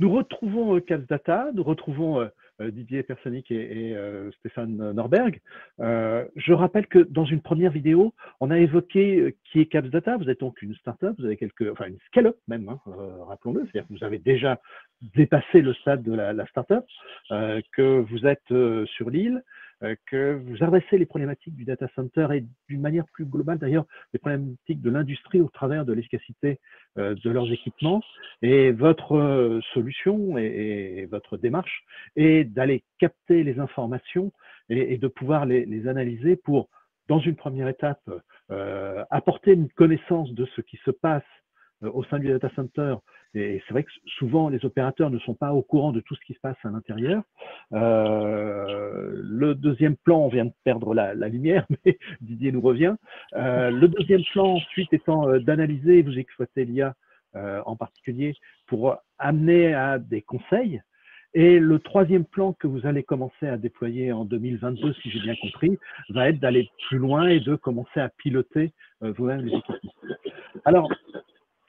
Nous retrouvons euh, Data, nous retrouvons euh, euh, Didier Personic et, Stéphane Norberg. je rappelle que dans une première vidéo, on a évoqué qui est Data. Vous êtes donc une startup, vous avez quelques, enfin une scale-up même, hein, rappelons-le, c'est-à-dire que vous avez déjà dépassé le stade de la, la startup, que vous êtes sur l'île, que vous adressez les problématiques du data center et d'une manière plus globale d'ailleurs les problématiques de l'industrie au travers de l'efficacité euh, de leurs équipements. Et votre euh, solution et, votre démarche est d'aller capter les informations et, de pouvoir les, analyser pour, dans une première étape, apporter une connaissance de ce qui se passe au sein du data center et c'est vrai que souvent, les opérateurs ne sont pas au courant de tout ce qui se passe à l'intérieur. Euh, le deuxième plan, on vient de perdre la, lumière, mais Didier nous revient. Euh, le deuxième plan, ensuite, étant euh, d'analyser, vous exploitez l'IA en particulier, pour amener à des conseils. Et le troisième plan que vous allez commencer à déployer en 2022, si j'ai bien compris, va être d'aller plus loin et de commencer à piloter vous-même les équipements. Alors,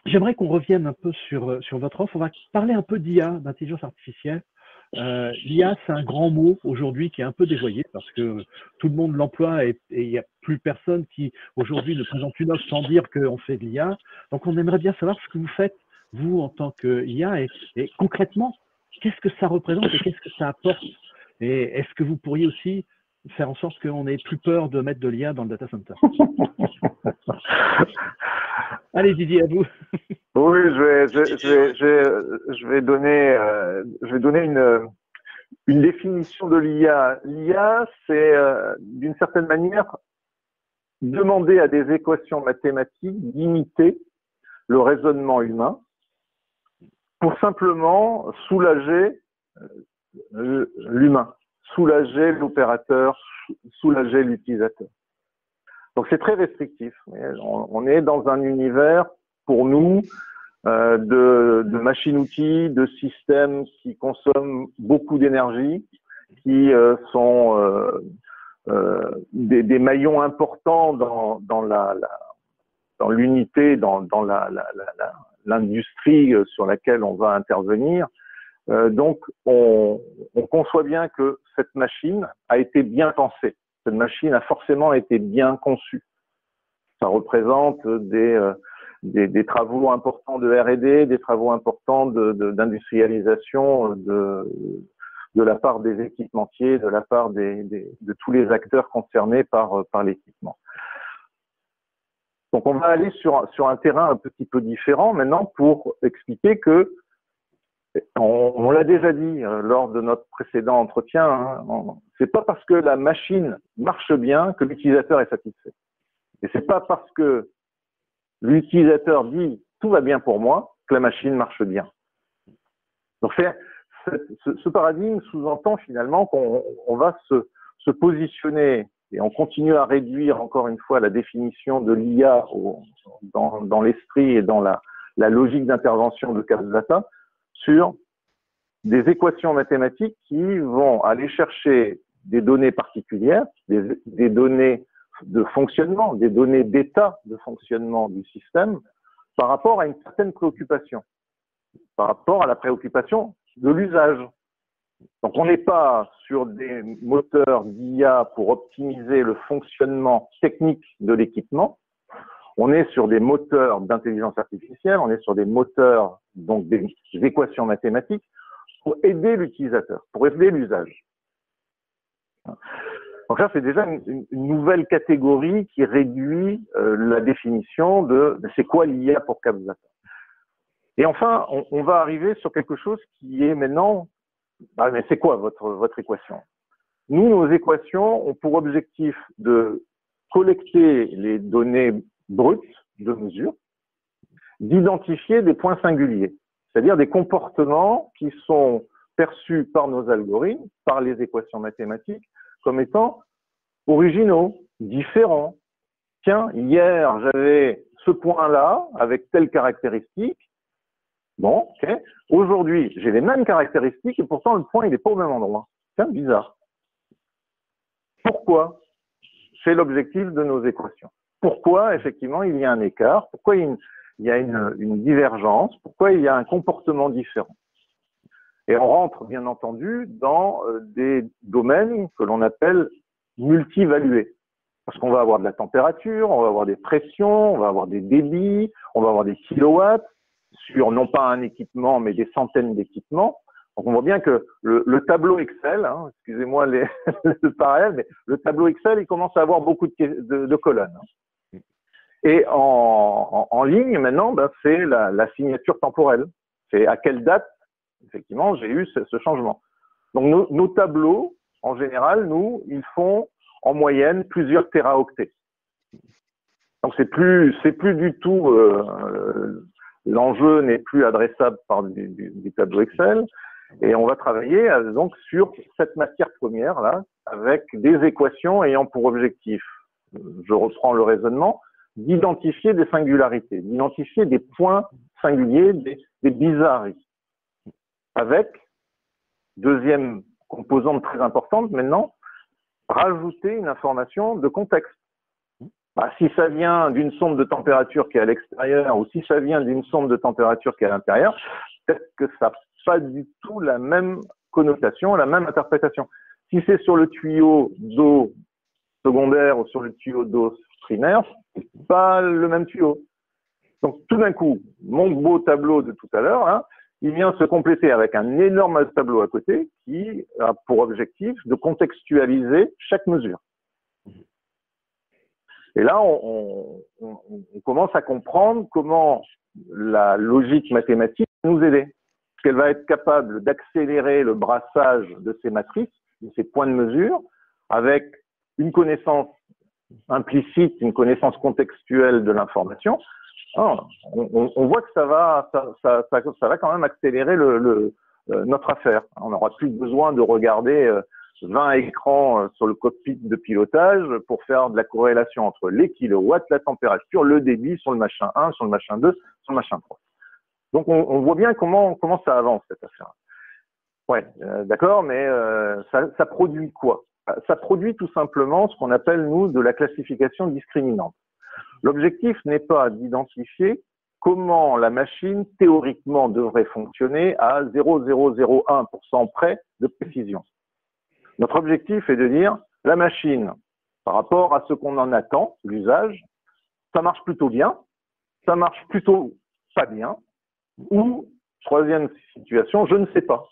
J'aimerais qu'on revienne un peu sur, euh, sur votre offre. On va parler un peu d'IA, d'intelligence artificielle. Euh, L'IA, c'est un grand mot aujourd'hui qui est un peu dévoyé parce que tout le monde l'emploie et il n'y a plus personne qui aujourd'hui ne présente une offre sans dire qu'on fait de l'IA. Donc on aimerait bien savoir ce que vous faites, vous, en tant qu'IA, et, et concrètement, qu'est-ce que ça représente et qu'est-ce que ça apporte? Et est-ce que vous pourriez aussi faire en sorte qu'on n'ait plus peur de mettre de l'IA dans le data center Allez Didier, à vous. Oui, je vais, je, je vais, donner, euh, je vais donner une, une définition de l'IA. L'IA, c'est euh, d'une certaine manière demander à des équations mathématiques d'imiter le raisonnement humain pour simplement soulager euh, l'humain, soulager l'opérateur, soulager l'utilisateur. Donc c'est très restrictif. On, est dans un univers, pour nous, euh, de, machines-outils, de systèmes qui consomment beaucoup d'énergie, qui euh, sont euh, des, maillons importants dans, l'unité, dans, l'industrie sur laquelle on va intervenir. Donc, on, on, conçoit bien que cette machine a été bien pensée cette machine a forcément été bien conçue. Ça représente des, euh, travaux importants de R&D, des travaux importants d'industrialisation de, de, la part des équipementiers, de la part de tous les acteurs concernés par, l'équipement. Donc on va aller sur un terrain un petit peu différent maintenant pour expliquer que on, l'a déjà dit euh, lors de notre précédent entretien, hein, c'est pas parce que la machine marche bien que l'utilisateur est satisfait. Et c'est pas parce que l'utilisateur dit tout va bien pour moi que la machine marche bien. Donc ce, paradigme sous-entend finalement qu'on va se, positionner et on continue à réduire encore une fois la définition de l'IA dans, l'esprit et dans la, logique d'intervention de Data sur des équations mathématiques qui vont aller chercher des données particulières, des, données de fonctionnement, des données d'état de fonctionnement du système par rapport à une certaine préoccupation, par rapport à la préoccupation de l'usage. Donc on n'est pas sur des moteurs d'IA pour optimiser le fonctionnement technique de l'équipement, on est sur des moteurs d'intelligence artificielle, on est sur des moteurs, donc des équations mathématiques, pour aider l'utilisateur, pour aider l'usage. Donc ça, c'est déjà une, nouvelle catégorie qui réduit euh, la définition de, c'est quoi l'IA pour Capdata. Et enfin, on, va arriver sur quelque chose qui est maintenant, bah, mais c'est quoi votre, votre équation? Nous, nos équations ont pour objectif de collecter les données brute de mesure, d'identifier des points singuliers, c'est-à-dire des comportements qui sont perçus par nos algorithmes, par les équations mathématiques, comme étant originaux, différents. Tiens, hier, j'avais ce point-là avec telle caractéristique. Bon, ok. Aujourd'hui, j'ai les mêmes caractéristiques et pourtant le point, il n'est pas au même endroit. Tiens, bizarre. Pourquoi? C'est l'objectif de nos équations pourquoi effectivement il y a un écart, pourquoi il y a une, divergence, pourquoi il y a un comportement différent. Et on rentre, bien entendu, dans euh, des domaines que l'on appelle multivalués. Parce qu'on va avoir de la température, on va avoir des pressions, on va avoir des débits, on va avoir des kilowatts sur non pas un équipement, mais des centaines d'équipements. Donc on voit bien que le, tableau Excel, hein, excusez-moi le parallèle, mais le tableau Excel, il commence à avoir beaucoup de, colonnes. Et en, ligne, maintenant, ben, c'est la, signature temporelle. C'est à quelle date, effectivement, j'ai eu ce, changement. Donc nos, tableaux, en général, nous, ils font en moyenne plusieurs téraoctets. Donc c'est plus, c'est plus du tout euh, l'enjeu n'est plus adressable par du, du, tableau Excel. Et on va travailler euh, donc sur cette matière première là, avec des équations ayant pour objectif, je reprends le raisonnement, d'identifier des singularités, d'identifier des points singuliers, des, bizarreries. Avec, deuxième composante très importante maintenant, rajouter une information de contexte. Bah, si ça vient d'une sonde de température qui est à l'extérieur ou si ça vient d'une sonde de température qui est à l'intérieur, peut-être que ça pas du tout la même connotation, la même interprétation. Si c'est sur le tuyau d'eau secondaire ou sur le tuyau d'eau primaire, pas le même tuyau. Donc tout d'un coup, mon beau tableau de tout à l'heure, hein, il vient se compléter avec un énorme tableau à côté qui a pour objectif de contextualiser chaque mesure. Et là, on, on commence à comprendre comment la logique mathématique nous aider qu'elle va être capable d'accélérer le brassage de ces matrices, de ces points de mesure, avec une connaissance implicite, une connaissance contextuelle de l'information. On, voit que ça va, ça, va quand même accélérer euh, notre affaire. On n'aura plus besoin de regarder 20 euh, écrans euh, sur le cockpit de pilotage pour faire de la corrélation entre les kilowatts, la température, le débit sur le machin 1, sur le machin 2, sur le machin 3. Donc on, voit bien comment, ça avance cette affaire. Ouais, d'accord, mais ça, produit quoi? Ça produit tout simplement ce qu'on appelle nous de la classification discriminante. L'objectif n'est pas d'identifier comment la machine théoriquement devrait fonctionner à 0,001% près de précision. Notre objectif est de dire la machine, par rapport à ce qu'on en attend, l'usage, ça marche plutôt bien, ça marche plutôt pas bien, ou, troisième situation, je ne sais pas.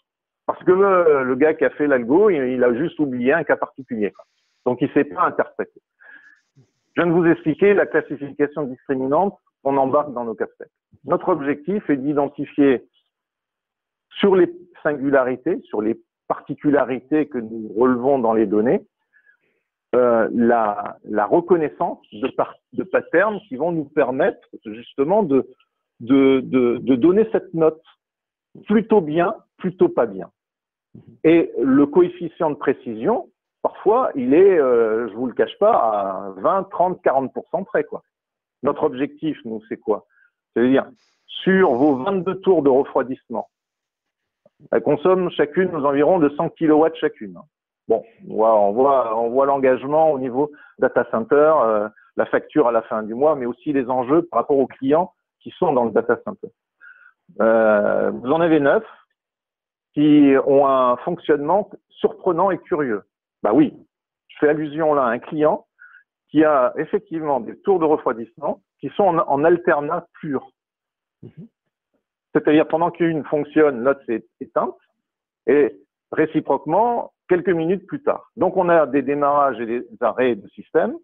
Parce que le, gars qui a fait l'algo, il, a juste oublié un cas particulier. Donc, il ne sait pas interpréter. Je viens de vous expliquer la classification discriminante qu'on embarque dans nos capteurs. Notre objectif est d'identifier sur les singularités, sur les particularités que nous relevons dans les données, euh, la, la, reconnaissance de, de patterns qui vont nous permettre justement de, de, de donner cette note plutôt bien, plutôt pas bien. Et le coefficient de précision, parfois, il est, euh, je vous le cache pas, à 20, 30, 40% près. Quoi. Notre objectif, nous, c'est quoi? C'est-à-dire, sur vos 22 tours de refroidissement, elles consomment chacune aux environs de 100 kW chacune. Bon, on voit, on voit, on voit l'engagement au niveau data center, euh, la facture à la fin du mois, mais aussi les enjeux par rapport aux clients qui sont dans le data center. Euh, vous en avez neuf qui ont un fonctionnement surprenant et curieux. Bah oui, je fais allusion là à un client qui a effectivement des tours de refroidissement qui sont en, alternat pur. Mhm. C'est-à-dire pendant qu'une fonctionne, l'autre s'est éteinte et réciproquement quelques minutes plus tard. Donc on a des démarrages et des arrêts de système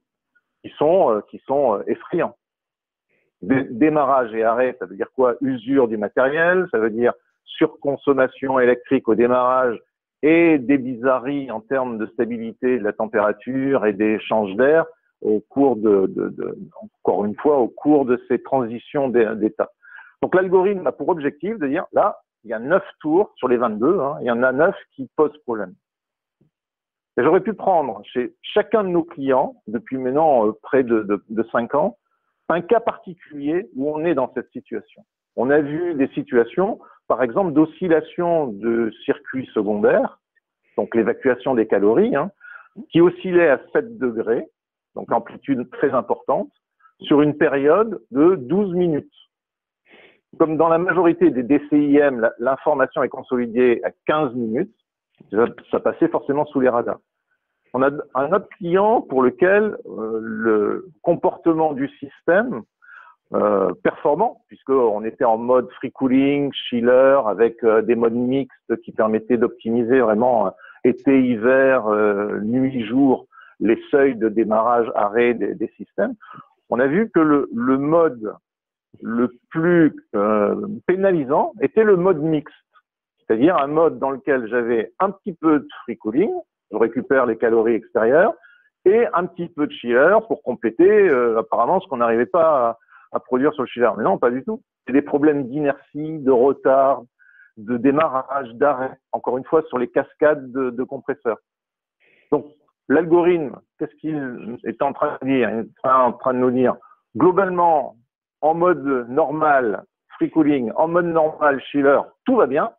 qui sont euh, qui sont euh, effrayants démarrage et arrêt, ça veut dire quoi? Usure du matériel, ça veut dire surconsommation électrique au démarrage et des bizarreries en termes de stabilité de la température et des changes d'air au cours de, encore une fois, au cours de ces transitions d'état. Donc l'algorithme a pour objectif de dire, là, il y a 9 tours sur les 22, hein, il y en a 9 qui posent problème. J'aurais pu prendre chez chacun de nos clients, depuis maintenant euh, près de, de, de 5 ans, un cas particulier où on est dans cette situation. On a vu des situations, par exemple, d'oscillation de circuits secondaires, donc l'évacuation des calories, hein, qui oscillaient à 7 degrés, donc amplitude très importante, sur une période de 12 minutes. comme dans la majorité des DCIM, l'information est consolidée à 15 minutes, ça passait forcément sous les radars. On a un autre client pour lequel euh, le comportement du système euh, performant, puisqu'on était en mode free cooling, chiller, avec euh, des modes mixtes qui permettaient d'optimiser vraiment euh, été, hiver, nuit, jour, les seuils de démarrage, arrêt des, des systèmes. On a vu que le, le mode le plus pénalisant était le mode mixte, c'est-à-dire un mode dans lequel j'avais un petit peu de free cooling, je récupère les calories extérieures, et un petit peu de chiller pour compléter apparemment ce qu'on n'arrivait pas à, à produire sur le chiller. Mais non, pas du tout. C'est des problèmes d'inertie, de retard, de démarrage, d'arrêt, encore une fois, sur les cascades de, compresseurs. Donc, l'algorithme, qu'est-ce qu'il est en train de dire Il est en train de nous dire, globalement, en mode normal, free cooling, en mode normal, chiller, tout va bien.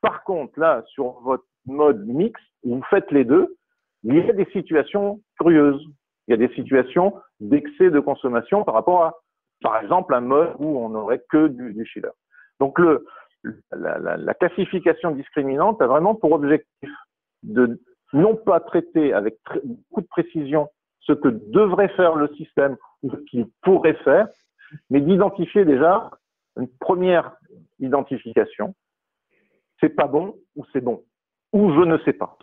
Par contre, là, sur votre mode mix, vous faites les deux, il y a des situations curieuses. Il y a des situations d'excès de consommation par rapport à par exemple, un mode où on n'aurait que du, du chiller. Donc, le, la, la, la, classification discriminante a vraiment pour objectif de non pas traiter avec beaucoup de précision ce que devrait faire le système ou ce qu'il pourrait faire, mais d'identifier déjà une première identification. C'est pas bon ou c'est bon? Ou je ne sais pas.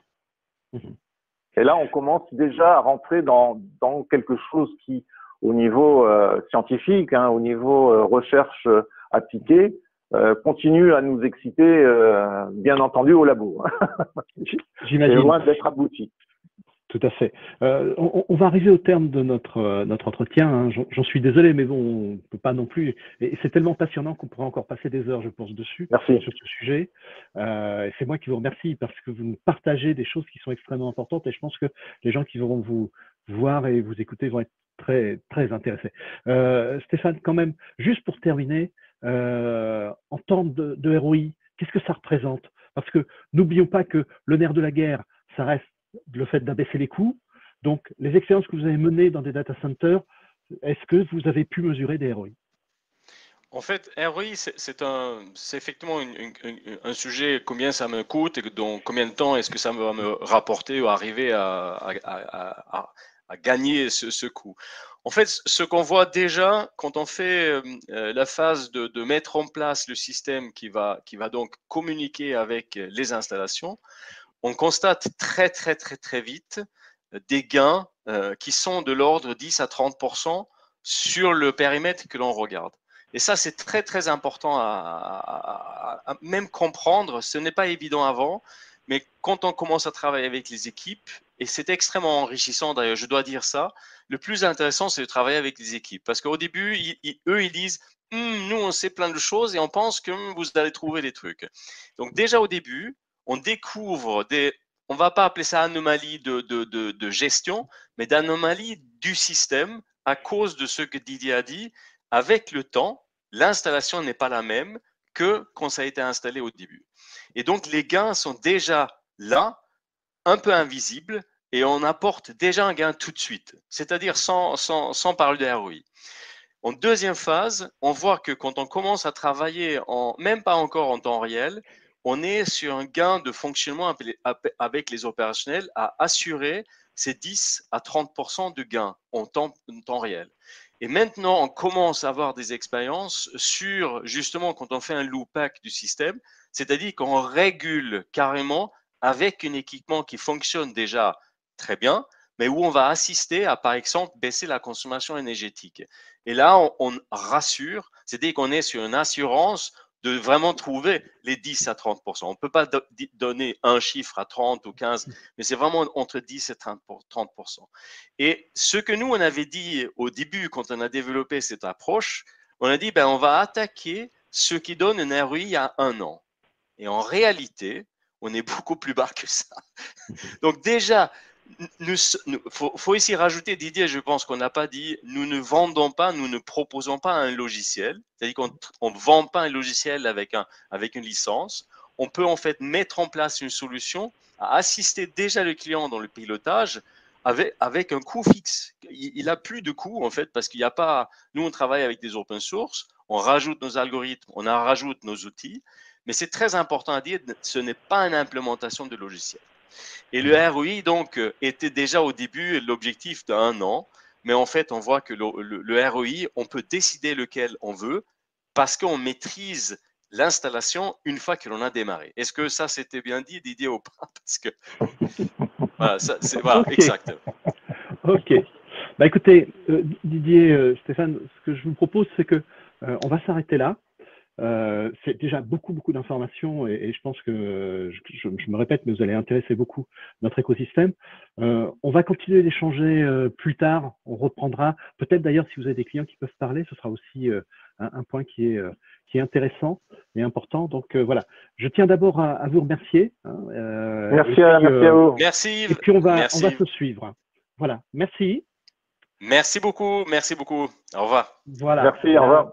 Et là, on commence déjà à rentrer dans, dans quelque chose qui, au niveau euh, scientifique, hein, au niveau euh, recherche euh, appliquée, continue à nous exciter, bien entendu, au labo. J'imagine. loin d'être abouti. Tout à fait. On, on, va arriver au terme de notre notre entretien. Hein. J'en suis désolé, mais bon, on peut pas non plus. Et c'est tellement passionnant qu'on pourrait encore passer des heures, je pense, dessus, Merci. sur ce sujet. Euh, c'est moi qui vous remercie parce que vous nous partagez des choses qui sont extrêmement importantes. Et je pense que les gens qui vont vous voir et vous écouter vont être très, très intéressé. Euh, Stéphane, quand même, juste pour terminer, euh, en temps de, ROI, qu'est-ce que ça représente? Parce que n'oublions pas que le nerf de la guerre, ça reste le fait d'abaisser les coûts. Donc, les expériences que vous avez menées dans des data centers, est-ce que vous avez pu mesurer des ROI en fait, ROI, c'est effectivement un sujet, combien ça me coûte et donc combien de temps est-ce que ça va me rapporter ou arriver à gagner ce, coup. En fait, ce qu'on voit déjà quand on fait euh, euh, la phase de, mettre en place le système qui va, qui va donc communiquer avec les installations, on constate très très très très vite des gains euh, qui sont de l'ordre 10 à 30% sur le périmètre que l'on regarde. Et ça, c'est très très important à, à, à, même comprendre. Ce n'est pas évident avant, mais quand on commence à travailler avec les équipes, et c'est extrêmement enrichissant d'ailleurs, je dois dire ça. Le plus intéressant, c'est de travailler avec les équipes. Parce qu'au début, eux, ils disent, hum, nous, on sait plein de choses et on pense que hum, vous allez trouver des trucs. Donc déjà au début, on découvre des, on va pas appeler ça anomalie de, de, de, de gestion, mais d'anomalie du système à cause de ce que Didier a dit. Avec le temps, l'installation n'est pas la même que quand ça a été installé au début. Et donc les gains sont déjà là un peu invisible et on apporte déjà un gain tout de suite, c'est-à-dire sans, sans, sans parler de. En deuxième phase, on voit que quand on commence à travailler, même pas encore en temps réel, on est sur un gain de fonctionnement avec les opérationnels à assurer ces 10 à 30% de gains en temps réel. Et maintenant, on commence à avoir des expériences sur justement quand on fait un loop-back du système, c'est-à-dire qu'on régule carrément avec un équipement qui fonctionne déjà très bien, mais où on va assister à, par exemple, baisser la consommation énergétique. Et là, on, rassure, c'est-à-dire qu'on est sur une assurance de vraiment trouver les 10 à 30 On ne peut pas donner un chiffre à 30 ou 15, mais c'est vraiment entre 10 et 30% Et ce que nous, on avait dit au début, quand on a développé cette approche, on a dit, ben, on va attaquer ce qui donne un ROI à un an. Et en réalité, on est beaucoup plus bas que ça. Donc déjà, il faut, ici rajouter, Didier, je pense qu'on n'a pas dit, nous ne vendons pas, nous ne proposons pas un logiciel, c'est-à-dire qu'on ne vend pas un logiciel avec, un, avec une licence. On peut en fait mettre en place une solution à assister déjà le client dans le pilotage avec, un coût fixe. Il, n'a plus de coût en fait parce qu'il n'y a pas, nous on travaille avec des open source, on rajoute nos algorithmes, on rajoute nos outils, mais c'est très important à dire, ce n'est pas une implémentation de logiciel. Et le ROI, donc, était déjà au début l'objectif d'un an, mais en fait, on voit que le, ROI, on peut décider lequel on veut parce qu'on maîtrise l'installation une fois que l'on a démarré. Est-ce que ça, c'était bien dit, Didier, ou pas? Parce que, voilà, c'est, voilà exact. Ok. Bah, écoutez, euh, Didier, euh, Stéphane, ce que je vous propose, c'est que euh, on va s'arrêter là. C'est déjà beaucoup, beaucoup d'informations et, je pense que, je, me répète, mais vous allez intéresser beaucoup notre écosystème. on va continuer d'échanger plus tard. On reprendra. Peut-être d'ailleurs, si vous avez des clients qui peuvent parler, ce sera aussi un, point qui est, qui est intéressant et important. Donc voilà, je tiens d'abord à, vous remercier. Hein, merci, à, merci à vous. Merci. Et puis on va, on va se suivre. Voilà, merci. Merci beaucoup, merci beaucoup. Au revoir. Voilà. Merci, au revoir.